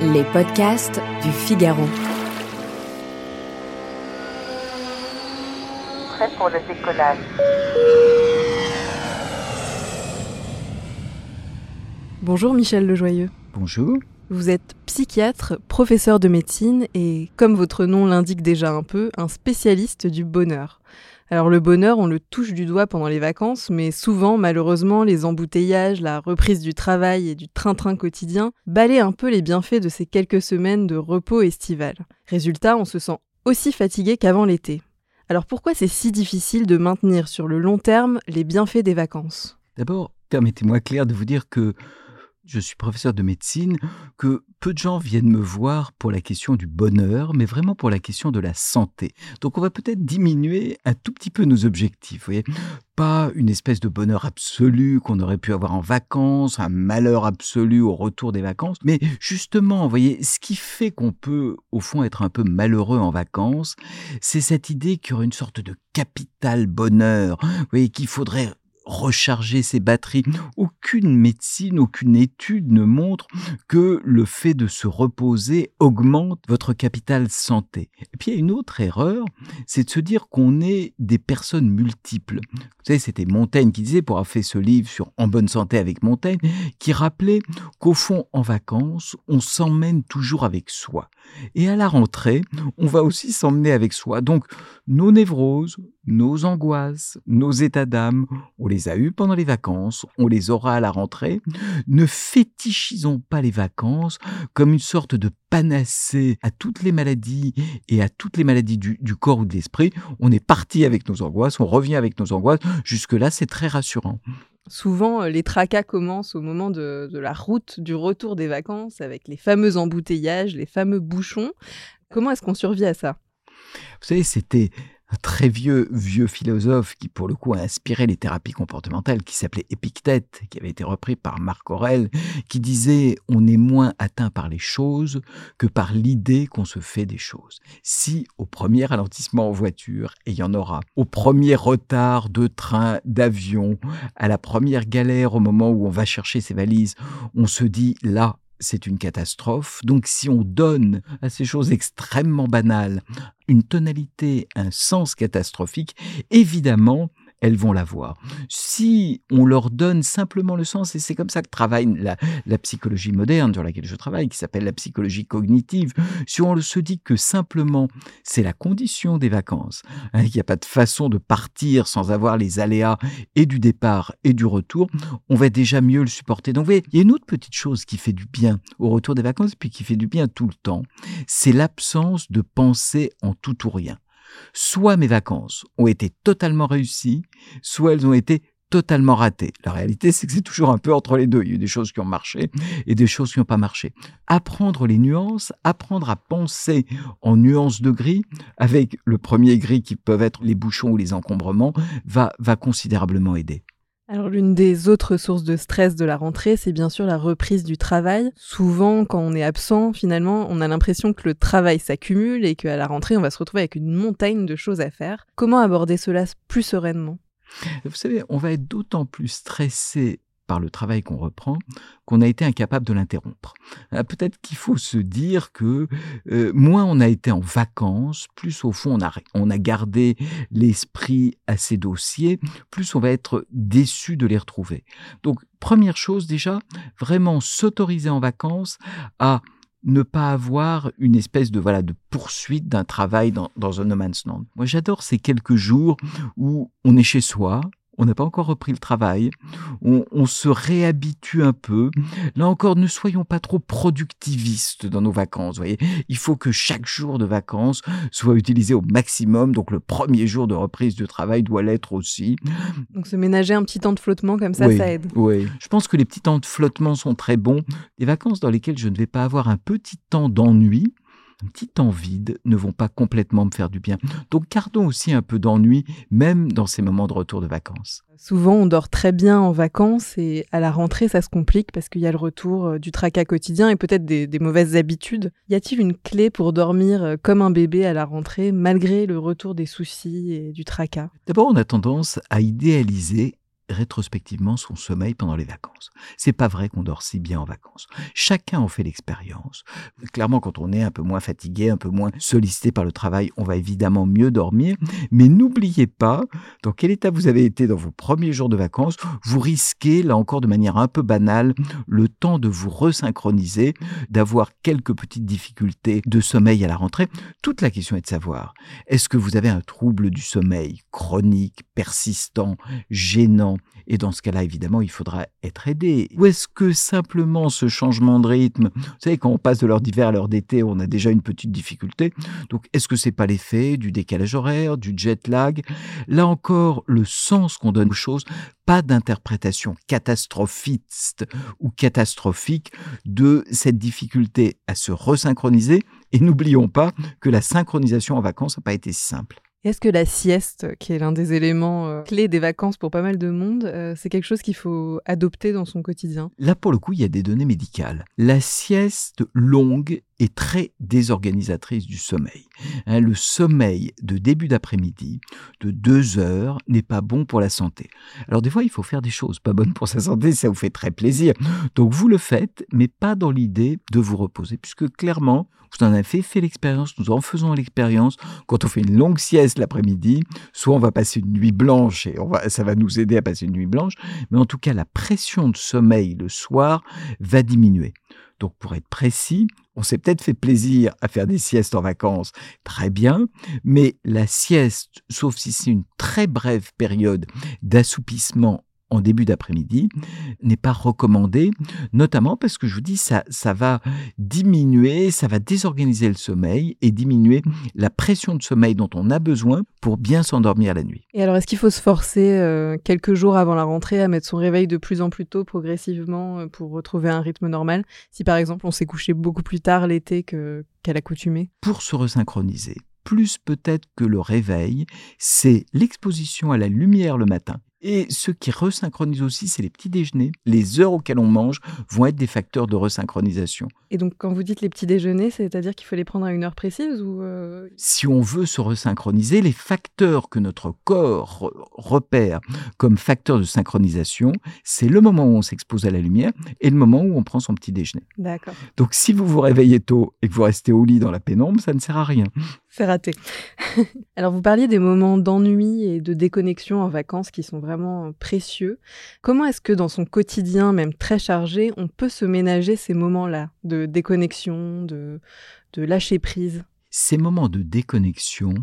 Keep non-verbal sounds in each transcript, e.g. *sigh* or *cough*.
Les podcasts du Figaro. Prêt pour le décollage. Bonjour Michel Lejoyeux. Bonjour. Vous êtes psychiatre, professeur de médecine et, comme votre nom l'indique déjà un peu, un spécialiste du bonheur. Alors le bonheur, on le touche du doigt pendant les vacances, mais souvent, malheureusement, les embouteillages, la reprise du travail et du train-train quotidien balayent un peu les bienfaits de ces quelques semaines de repos estival. Résultat, on se sent aussi fatigué qu'avant l'été. Alors pourquoi c'est si difficile de maintenir sur le long terme les bienfaits des vacances? D'abord, permettez-moi Claire de vous dire que je suis professeur de médecine, que peu de gens viennent me voir pour la question du bonheur, mais vraiment pour la question de la santé. Donc on va peut-être diminuer un tout petit peu nos objectifs, vous voyez Pas une espèce de bonheur absolu qu'on aurait pu avoir en vacances, un malheur absolu au retour des vacances, mais justement, vous voyez, ce qui fait qu'on peut au fond être un peu malheureux en vacances, c'est cette idée qu'il y aurait une sorte de capital bonheur, vous voyez, qu'il faudrait recharger ses batteries. Aucune médecine, aucune étude ne montre que le fait de se reposer augmente votre capital santé. Et puis il y a une autre erreur, c'est de se dire qu'on est des personnes multiples. Vous savez, c'était Montaigne qui disait, pour avoir fait ce livre sur En bonne santé avec Montaigne, qui rappelait qu'au fond, en vacances, on s'emmène toujours avec soi. Et à la rentrée, on va aussi s'emmener avec soi. Donc, nos névroses, nos angoisses, nos états d'âme, on les a eus pendant les vacances, on les aura à la rentrée. Ne fétichisons pas les vacances comme une sorte de panacée à toutes les maladies et à toutes les maladies du, du corps ou de l'esprit. On est parti avec nos angoisses, on revient avec nos angoisses. Jusque-là, c'est très rassurant. Souvent, euh, les tracas commencent au moment de, de, la route du retour des vacances avec les fameux embouteillages, les fameux bouchons. Comment est-ce qu'on survit à ça? Vous savez, c'était un très vieux, vieux philosophe qui, pour le coup, a inspiré les thérapies comportementales, qui s'appelait Épictète, qui avait été repris par Marc Aurèle, qui disait On est moins atteint par les choses que par l'idée qu'on se fait des choses. Si, au premier ralentissement en voiture, et il y en aura, au premier retard de train, d'avion, à la première galère au moment où on va chercher ses valises, on se dit Là, c'est une catastrophe. Donc si on donne à ces choses extrêmement banales une tonalité, un sens catastrophique, évidemment, elles vont l'avoir. Si on leur donne simplement le sens, et c'est comme ça que travaille la, psychologie moderne sur laquelle je travaille, qui s'appelle la psychologie cognitive, si on se dit que simplement c'est la condition des vacances, hein, qu'il n'y a pas de façon de partir sans avoir les aléas et du départ et du retour, on va déjà mieux le supporter. Donc vous voyez, il y a une autre petite chose qui fait du bien au retour des vacances, puis qui fait du bien tout le temps, c'est l'absence de pensée en tout ou rien. Soit mes vacances ont été totalement réussies, soit elles ont été totalement ratées. La réalité, c'est que c'est toujours un peu entre les deux. Il y a eu des choses qui ont marché et des choses qui n'ont pas marché. Apprendre les nuances, apprendre à penser en nuances de gris, avec le premier gris qui peuvent être les bouchons ou les encombrements, va, va considérablement aider. Alors l'une des autres sources de stress de la rentrée, c'est bien sûr la reprise du travail. Souvent, quand on est absent, finalement, on a l'impression que le travail s'accumule et qu'à la rentrée, on va se retrouver avec une montagne de choses à faire. Comment aborder cela plus sereinement? Vous savez, on va être d'autant plus stressé par le travail qu'on reprend, qu'on a été incapable de l'interrompre. Peut-être qu'il faut se dire que euh, moins on a été en vacances, plus au fond on a, on a gardé l'esprit à ces dossiers, plus on va être déçu de les retrouver. Donc, première chose déjà, vraiment s'autoriser en vacances à ne pas avoir une espèce de voilà de poursuite d'un travail dans, dans un no man's land. Moi, j'adore ces quelques jours où on est chez soi, on n'a pas encore repris le travail, on, se réhabitue un peu. Là encore, ne soyons pas trop productivistes dans nos vacances. Voyez, il faut que chaque jour de vacances soit utilisé au maximum. Donc le premier jour de reprise de travail doit l'être aussi. Donc se ménager un petit temps de flottement comme ça, ça aide. Oui, je pense que les petits temps de flottement sont très bons. Des vacances dans lesquelles je ne vais pas avoir un petit temps d'ennui un petit temps vide ne vont pas complètement me faire du bien. Donc gardons aussi un peu d'ennui, même dans ces moments de retour de vacances. Souvent, on dort très bien en vacances et à la rentrée, ça se complique parce qu'il y a le retour euh, du tracas quotidien et peut-être des, des, mauvaises habitudes. Y a-t-il une clé pour dormir euh, comme un bébé à la rentrée malgré le retour des soucis et du tracas? D'abord, on a tendance à idéaliser rétrospectivement son sommeil pendant les vacances. C'est pas vrai qu'on dort si bien en vacances. Chacun en fait l'expérience. Clairement, quand on est un peu moins fatigué, un peu moins sollicité par le travail, on va évidemment mieux dormir. Mais n'oubliez pas dans quel état vous avez été dans vos premiers jours de vacances. Vous risquez, là encore de manière un peu banale, le temps de vous resynchroniser, d'avoir quelques petites difficultés de sommeil à la rentrée. Toute la question est de savoir, est-ce que vous avez un trouble du sommeil chronique, persistant, gênant, et dans ce cas-là, évidemment, il faudra être aidé. Ou est-ce que simplement ce changement de rythme, vous savez, quand on passe de l'heure d'hiver à l'heure d'été, on a déjà une petite difficulté. Donc, est-ce que c'est pas l'effet du décalage horaire, du jet lag? Là encore, le sens qu'on donne aux choses, pas d'interprétation catastrophiste ou catastrophique de cette difficulté à se resynchroniser. Et n'oublions pas que la synchronisation en vacances n'a pas été simple. Est-ce que la sieste, qui est l'un des éléments euh, clés des vacances pour pas mal de monde, euh, c'est quelque chose qu'il faut adopter dans son quotidien? Là, pour le coup, il y a des données médicales. La sieste longue est très désorganisatrice du sommeil. Hein, le sommeil de début d'après-midi, de deux heures, n'est pas bon pour la santé. Alors des fois, il faut faire des choses pas bonnes pour sa santé, ça vous fait très plaisir. Donc vous le faites, mais pas dans l'idée de vous reposer, puisque clairement, vous en avez fait, l'expérience, nous en faisons l'expérience. Quand on fait une longue sieste l'après-midi, soit on va passer une nuit blanche et ça va nous aider à passer une nuit blanche, mais en tout cas, la pression de sommeil le soir va diminuer. Donc pour être précis, on s'est peut-être fait plaisir à faire des siestes en vacances, très bien, mais la sieste, sauf si c'est une très brève période d'assoupissement en début d'après-midi n'est pas recommandé, notamment parce que je vous dis, ça, ça va diminuer, ça va désorganiser le sommeil et diminuer la pression de sommeil dont on a besoin pour bien s'endormir la nuit. Et alors, est-ce qu'il faut se forcer euh, quelques jours avant la rentrée à mettre son réveil de plus en plus tôt progressivement euh, pour retrouver un rythme normal? Si par exemple on s'est couché beaucoup plus tard l'été qu'à l'accoutumée? Pour se resynchroniser, plus peut-être que le réveil, c'est l'exposition à la lumière le matin et ce qui resynchronise aussi, c'est les petits déjeuners. Les heures auxquelles on mange vont être des facteurs de resynchronisation. Et donc, quand vous dites les petits déjeuners, c'est-à-dire qu'il faut les prendre à une heure précise ou euh, Si on veut se resynchroniser, les facteurs que notre corps repère comme facteurs de synchronisation, c'est le moment où on s'expose à la lumière et le moment où on prend son petit déjeuner. D'accord. Donc, si vous vous réveillez tôt et que vous restez au lit dans la pénombre, ça ne sert à rien. C'est raté. *laughs* Alors, vous parliez des moments d'ennui et de déconnexion en vacances qui sont vraiment précieux. Comment est-ce que dans son quotidien, même très chargé, on peut se ménager ces moments-là de déconnexion, de, de lâcher prise? Ces moments de déconnexion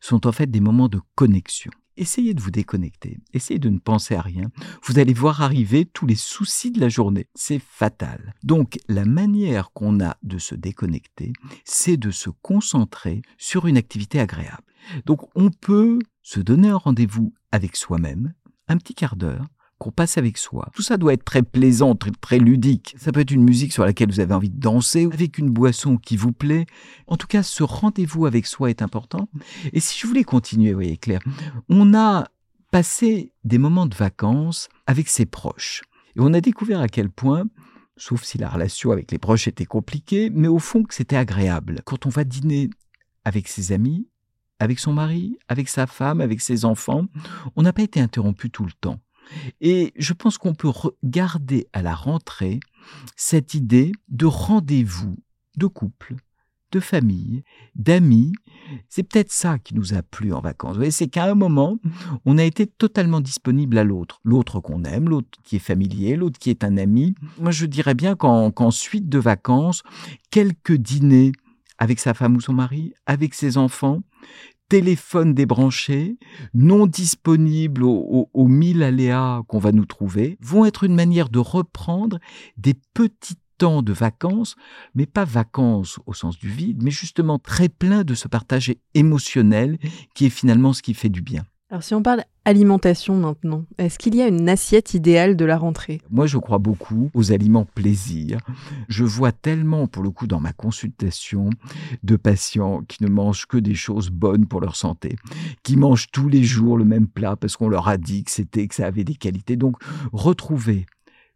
sont en fait des moments de connexion. Essayez de vous déconnecter, essayez de ne penser à rien. Vous allez voir arriver tous les soucis de la journée. C'est fatal. Donc la manière qu'on a de se déconnecter, c'est de se concentrer sur une activité agréable. Donc on peut se donner un rendez-vous avec soi-même, un petit quart d'heure qu'on passe avec soi. Tout ça doit être très plaisant, très, ludique. Ça peut être une musique sur laquelle vous avez envie de danser, avec une boisson qui vous plaît. En tout cas, ce rendez-vous avec soi est important. Et si je voulais continuer, vous voyez Claire, on a passé des moments de vacances avec ses proches. Et on a découvert à quel point sauf si la relation avec les proches était compliquée, mais au fond que c'était agréable. Quand on va dîner avec ses amis, avec son mari, avec sa femme, avec ses enfants. On n'a pas été interrompu tout le temps. Et je pense qu'on peut garder à la rentrée cette idée de rendez-vous de couple, de famille, d'amis. C'est peut-être ça qui nous a plu en vacances. c'est qu'à un moment, on a été totalement disponible à l'autre. L'autre qu'on aime, l'autre qui est familier, l'autre qui est un ami. Moi, je dirais bien qu'en suite de vacances, quelques dîners avec sa femme ou son mari, avec ses enfants, téléphone débranché, non disponible aux, aux, mille aléas qu'on va nous trouver, vont être une manière de reprendre des petits temps de vacances, mais pas vacances au sens du vide, mais justement très plein de ce partage émotionnel qui est finalement ce qui fait du bien. Alors si on parle alimentation maintenant, est-ce qu'il y a une assiette idéale de la rentrée? Moi je crois beaucoup aux aliments plaisir. Je vois tellement pour le coup dans ma consultation de patients qui ne mangent que des choses bonnes pour leur santé, qui mangent tous les jours le même plat parce qu'on leur a dit que c'était que ça avait des qualités. Donc retrouver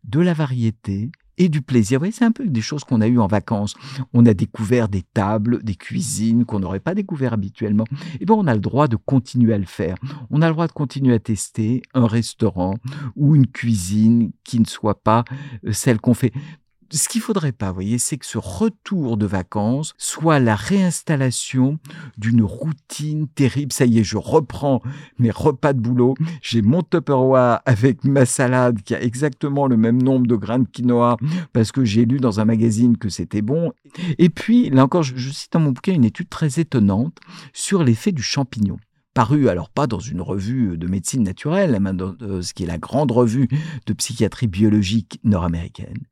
de la variété, et du plaisir. Vous voyez, c'est un peu des choses qu'on a eues en vacances. On a découvert des tables, des cuisines qu'on n'aurait pas découvert habituellement. Et bien, on a le droit de continuer à le faire. On a le droit de continuer à tester un restaurant ou une cuisine qui ne soit pas euh, celle qu'on fait ce qu'il faudrait pas, vous voyez, c'est que ce retour de vacances soit la réinstallation d'une routine terrible. Ça y est, je reprends mes repas de boulot. J'ai mon Tupperware avec ma salade qui a exactement le même nombre de grains de quinoa parce que j'ai lu dans un magazine que c'était bon. Et puis, là encore, je, je cite dans mon bouquin une étude très étonnante sur l'effet du champignon paru alors pas dans une revue de médecine naturelle, mais dans euh, ce qui est la grande revue de psychiatrie biologique nord-américaine,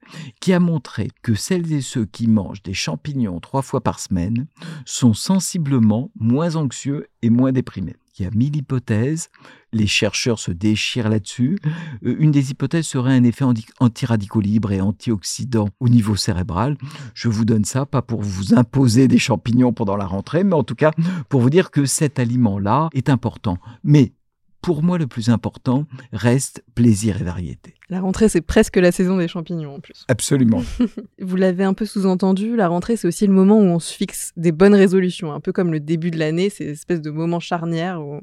qui a montré que celles et ceux qui mangent des champignons trois fois par semaine sont sensiblement moins anxieux et moins déprimés. Il y a mille hypothèses, les chercheurs se déchirent là-dessus. Euh, une des hypothèses serait un effet antiradicaux libre et antioxydant au niveau cérébral. Je vous donne ça, pas pour vous imposer des champignons pendant la rentrée, mais en tout cas pour vous dire que cet aliment-là est important. Mais pour moi, le plus important reste plaisir et variété. La rentrée, c'est presque la saison des champignons en plus. Absolument. *laughs* Vous l'avez un peu sous-entendu, la rentrée, c'est aussi le moment où on se fixe des bonnes résolutions, un peu comme le début de l'année, c'est espèce de moment charnière où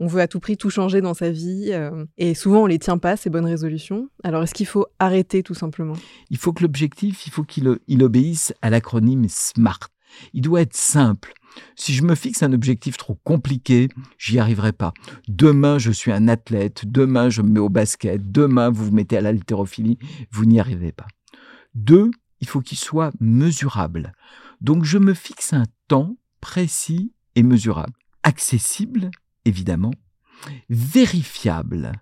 on veut à tout prix tout changer dans sa vie. Euh, et souvent, on les tient pas, ces bonnes résolutions. Alors, est-ce qu'il faut arrêter tout simplement? Il faut que l'objectif, il faut qu'il il obéisse à l'acronyme SMART. Il doit être simple. Si je me fixe un objectif trop compliqué, j'y arriverai pas. Demain, je suis un athlète, demain, je me mets au basket, demain, vous vous mettez à l'haltérophilie, vous n'y arrivez pas. Deux, il faut qu'il soit mesurable. Donc, je me fixe un temps précis et mesurable. Accessible, évidemment, vérifiable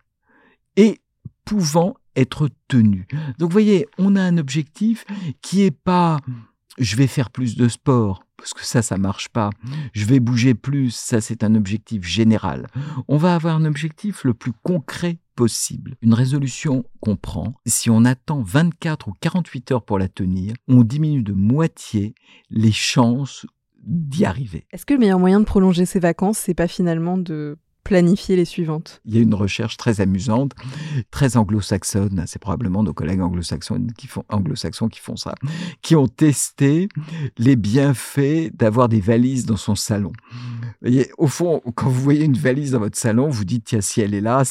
et pouvant être tenu. Donc, vous voyez, on a un objectif qui est pas je vais faire plus de sport, parce que ça, ça marche pas. Je vais bouger plus, ça, c'est un objectif général. On va avoir un objectif le plus concret possible. Une résolution qu'on prend, si on attend 24 ou 48 heures pour la tenir, on diminue de moitié les chances d'y arriver. Est-ce que le meilleur moyen de prolonger ses vacances, c'est pas finalement de planifier les suivantes Il y a une recherche très amusante, très anglo-saxonne, c'est probablement nos collègues anglo-saxons qui font, anglo-saxons qui font ça, qui ont testé les bienfaits d'avoir des valises dans son salon. Voyez, au fond, quand vous voyez une valise dans votre salon, vous dites, tiens, si elle est là,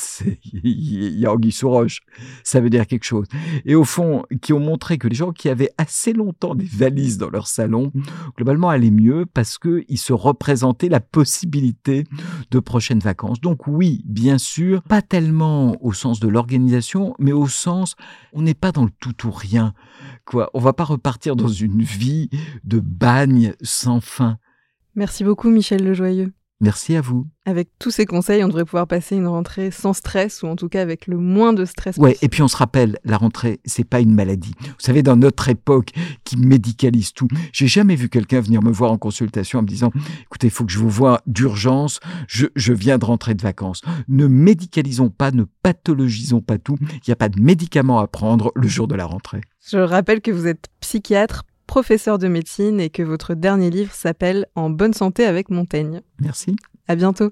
il y a Anguille sous. Ça veut dire quelque chose. Et au fond, qui ont montré que les gens qui avaient assez longtemps des valises dans leur salon, globalement, allaient mieux parce qu'ils se représentaient la possibilité de prochaines vacances donc oui, bien sûr, pas tellement au sens de l'organisation, mais au sens, on n'est pas dans le tout ou rien. Quoi, on va pas repartir dans une vie de bagne sans fin. Merci beaucoup Michel Lejoyeux. Merci à vous. Avec tous ces conseils, on devrait pouvoir passer une rentrée sans stress ou en tout cas avec le moins de stress. Ouais, et puis on se rappelle, la rentrée, c'est pas une maladie. Vous savez, dans notre époque qui médicalise tout, j'ai jamais vu quelqu'un venir me voir en consultation en me disant, écoutez, il faut que je vous vois d'urgence, je, je viens de rentrer de vacances. Ne médicalisons pas, ne pathologisons pas tout. Il n'y a pas de médicaments à prendre le jour de la rentrée. Je rappelle que vous êtes psychiatre, professeur de médecine et que votre dernier livre s'appelle En bonne santé avec Montaigne. Merci. À bientôt.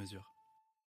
mesure.